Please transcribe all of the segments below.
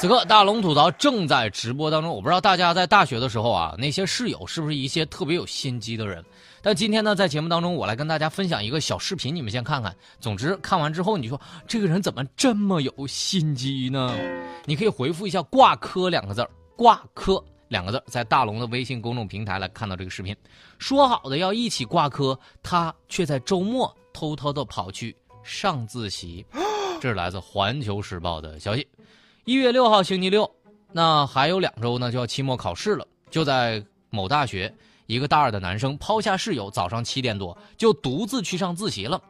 此刻大龙吐槽正在直播当中，我不知道大家在大学的时候啊，那些室友是不是一些特别有心机的人？但今天呢，在节目当中，我来跟大家分享一个小视频，你们先看看。总之，看完之后你说这个人怎么这么有心机呢？你可以回复一下“挂科”两个字挂科”两个字在大龙的微信公众平台来看到这个视频。说好的要一起挂科，他却在周末偷偷的跑去上自习。这是来自《环球时报》的消息。一月六号星期六，那还有两周呢，就要期末考试了。就在某大学，一个大二的男生抛下室友，早上七点多就独自去上自习了，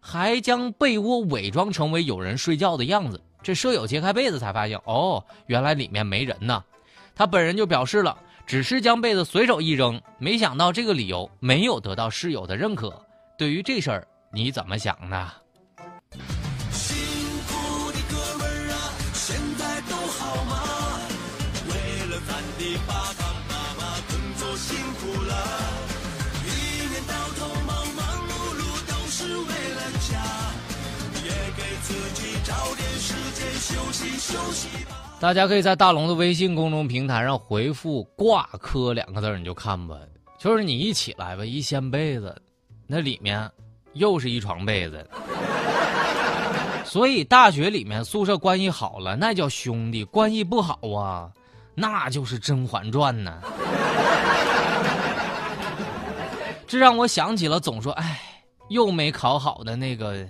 还将被窝伪装成为有人睡觉的样子。这舍友揭开被子才发现，哦，原来里面没人呢。他本人就表示了，只是将被子随手一扔，没想到这个理由没有得到室友的认可。对于这事儿，你怎么想呢？大家可以在大龙的微信公众平台上回复“挂科”两个字，你就看吧。就是你一起来吧，一掀被子，那里面又是一床被子。所以大学里面宿舍关系好了，那叫兄弟；关系不好啊，那就是《甄嬛传》呢。这让我想起了总说“哎，又没考好的那个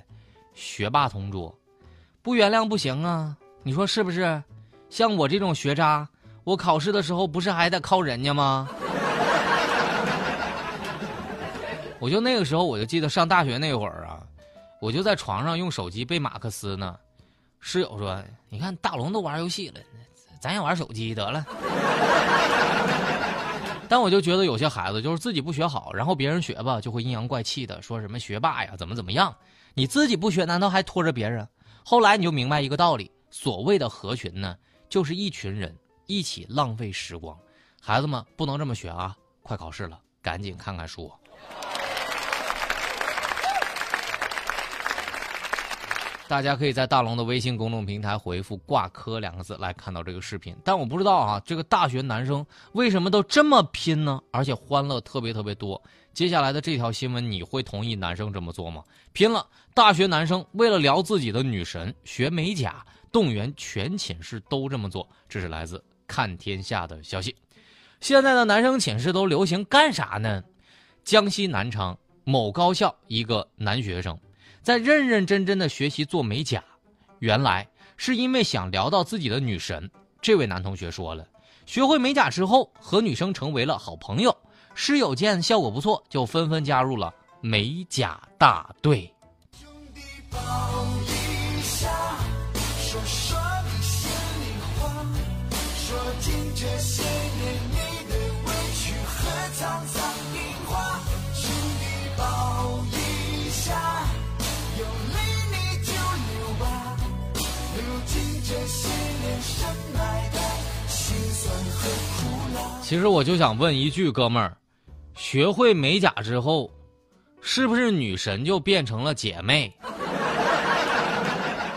学霸同桌”，不原谅不行啊！你说是不是？像我这种学渣，我考试的时候不是还得靠人家吗？我就那个时候，我就记得上大学那会儿啊，我就在床上用手机背马克思呢。室友说：“你看大龙都玩游戏了，咱也玩手机得了。”但我就觉得有些孩子就是自己不学好，然后别人学吧就会阴阳怪气的说什么学霸呀怎么怎么样，你自己不学难道还拖着别人？后来你就明白一个道理：所谓的合群呢。就是一群人一起浪费时光，孩子们不能这么学啊！快考试了，赶紧看看书。大家可以在大龙的微信公众平台回复“挂科”两个字来看到这个视频。但我不知道啊，这个大学男生为什么都这么拼呢？而且欢乐特别特别多。接下来的这条新闻，你会同意男生这么做吗？拼了！大学男生为了撩自己的女神，学美甲。动员全寝室都这么做，这是来自看天下的消息。现在的男生寝室都流行干啥呢？江西南昌某高校一个男学生在认认真真的学习做美甲，原来是因为想聊到自己的女神。这位男同学说了，学会美甲之后和女生成为了好朋友，室友见效果不错，就纷纷加入了美甲大队。说说你心里话，说尽这些年其实我就想问一句，哥们儿，学会美甲之后，是不是女神就变成了姐妹？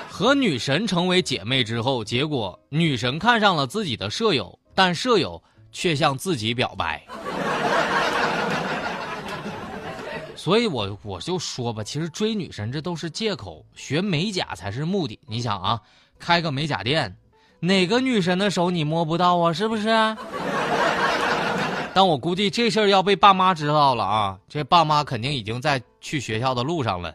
和女神成为姐妹之后，结果女神看上了自己的舍友，但舍友却向自己表白。所以我我就说吧，其实追女神这都是借口，学美甲才是目的。你想啊，开个美甲店，哪个女神的手你摸不到啊？是不是？但我估计这事儿要被爸妈知道了啊，这爸妈肯定已经在去学校的路上了。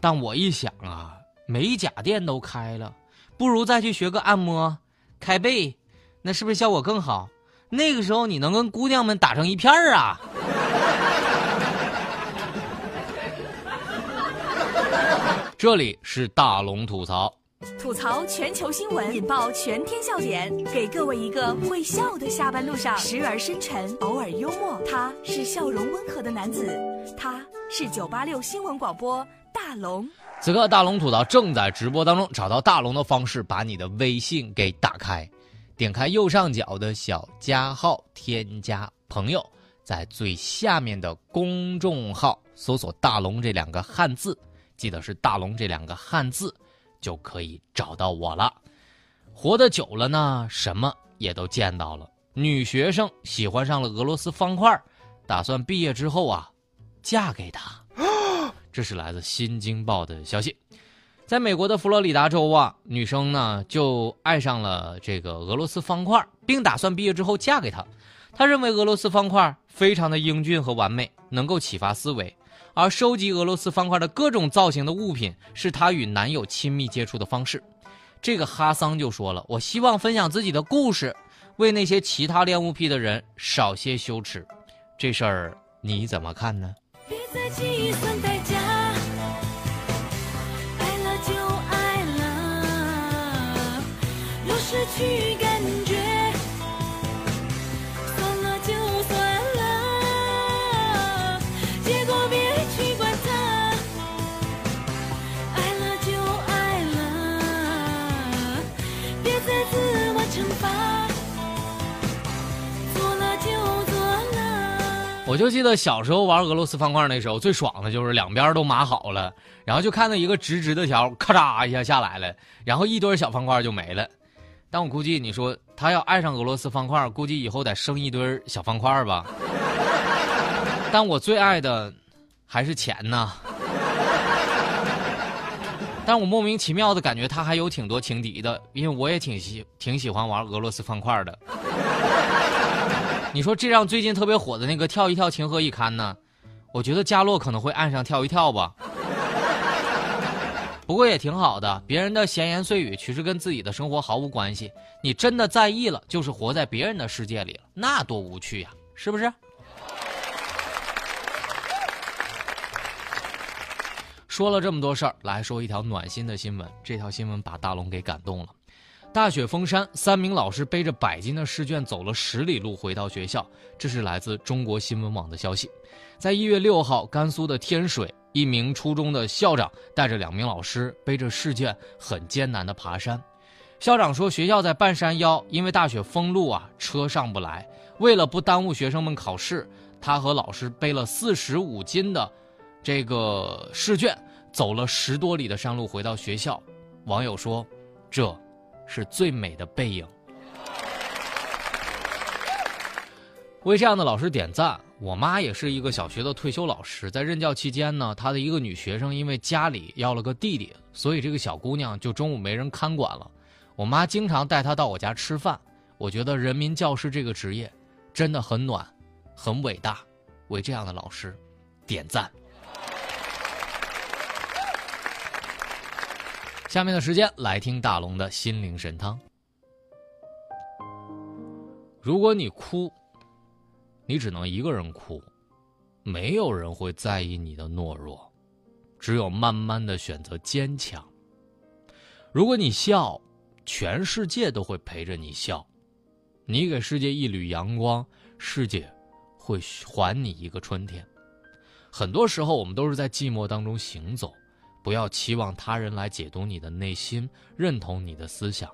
但我一想啊，美甲店都开了，不如再去学个按摩、开背，那是不是效果更好？那个时候你能跟姑娘们打成一片儿啊！这里是大龙吐槽。吐槽全球新闻，引爆全天笑点，给各位一个会笑的下班路上，时而深沉，偶尔幽默。他是笑容温和的男子，他是九八六新闻广播大龙。此刻大龙吐槽正在直播当中，找到大龙的方式，把你的微信给打开，点开右上角的小加号，添加朋友，在最下面的公众号搜索“大龙”这两个汉字，记得是“大龙”这两个汉字，就可以找到我了。活得久了呢，什么也都见到了。女学生喜欢上了俄罗斯方块，打算毕业之后啊，嫁给他。这是来自《新京报》的消息，在美国的佛罗里达州啊，女生呢就爱上了这个俄罗斯方块，并打算毕业之后嫁给他。她认为俄罗斯方块非常的英俊和完美，能够启发思维，而收集俄罗斯方块的各种造型的物品是她与男友亲密接触的方式。这个哈桑就说了：“我希望分享自己的故事，为那些其他恋物癖的人少些羞耻。”这事儿你怎么看呢？别再计算代价，爱了就爱了，若失去感觉，我就记得小时候玩俄罗斯方块那时候，最爽的就是两边都码好了，然后就看到一个直直的条，咔嚓一下下来了，然后一堆小方块就没了。但我估计你说他要爱上俄罗斯方块，估计以后得生一堆小方块吧。但我最爱的还是钱呢。但我莫名其妙的感觉他还有挺多情敌的，因为我也挺喜挺喜欢玩俄罗斯方块的。你说这让最近特别火的那个跳一跳情何以堪呢？我觉得佳洛可能会爱上跳一跳吧。不过也挺好的，别人的闲言碎语其实跟自己的生活毫无关系。你真的在意了，就是活在别人的世界里了，那多无趣呀，是不是？说了这么多事儿，来说一条暖心的新闻。这条新闻把大龙给感动了。大雪封山，三名老师背着百斤的试卷走了十里路回到学校。这是来自中国新闻网的消息。在一月六号，甘肃的天水，一名初中的校长带着两名老师背着试卷，很艰难地爬山。校长说，学校在半山腰，因为大雪封路啊，车上不来。为了不耽误学生们考试，他和老师背了四十五斤的这个试卷，走了十多里的山路回到学校。网友说，这。是最美的背影。为这样的老师点赞。我妈也是一个小学的退休老师，在任教期间呢，她的一个女学生因为家里要了个弟弟，所以这个小姑娘就中午没人看管了。我妈经常带她到我家吃饭。我觉得人民教师这个职业真的很暖，很伟大。为这样的老师点赞。下面的时间来听大龙的心灵神汤。如果你哭，你只能一个人哭，没有人会在意你的懦弱，只有慢慢的选择坚强。如果你笑，全世界都会陪着你笑。你给世界一缕阳光，世界会还你一个春天。很多时候，我们都是在寂寞当中行走。不要期望他人来解读你的内心，认同你的思想。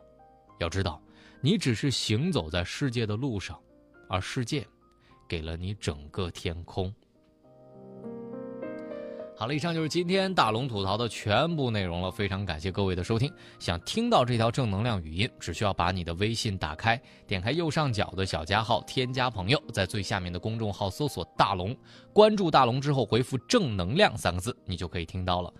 要知道，你只是行走在世界的路上，而世界给了你整个天空。好了，以上就是今天大龙吐槽的全部内容了。非常感谢各位的收听。想听到这条正能量语音，只需要把你的微信打开，点开右上角的小加号，添加朋友，在最下面的公众号搜索“大龙”，关注大龙之后回复“正能量”三个字，你就可以听到了。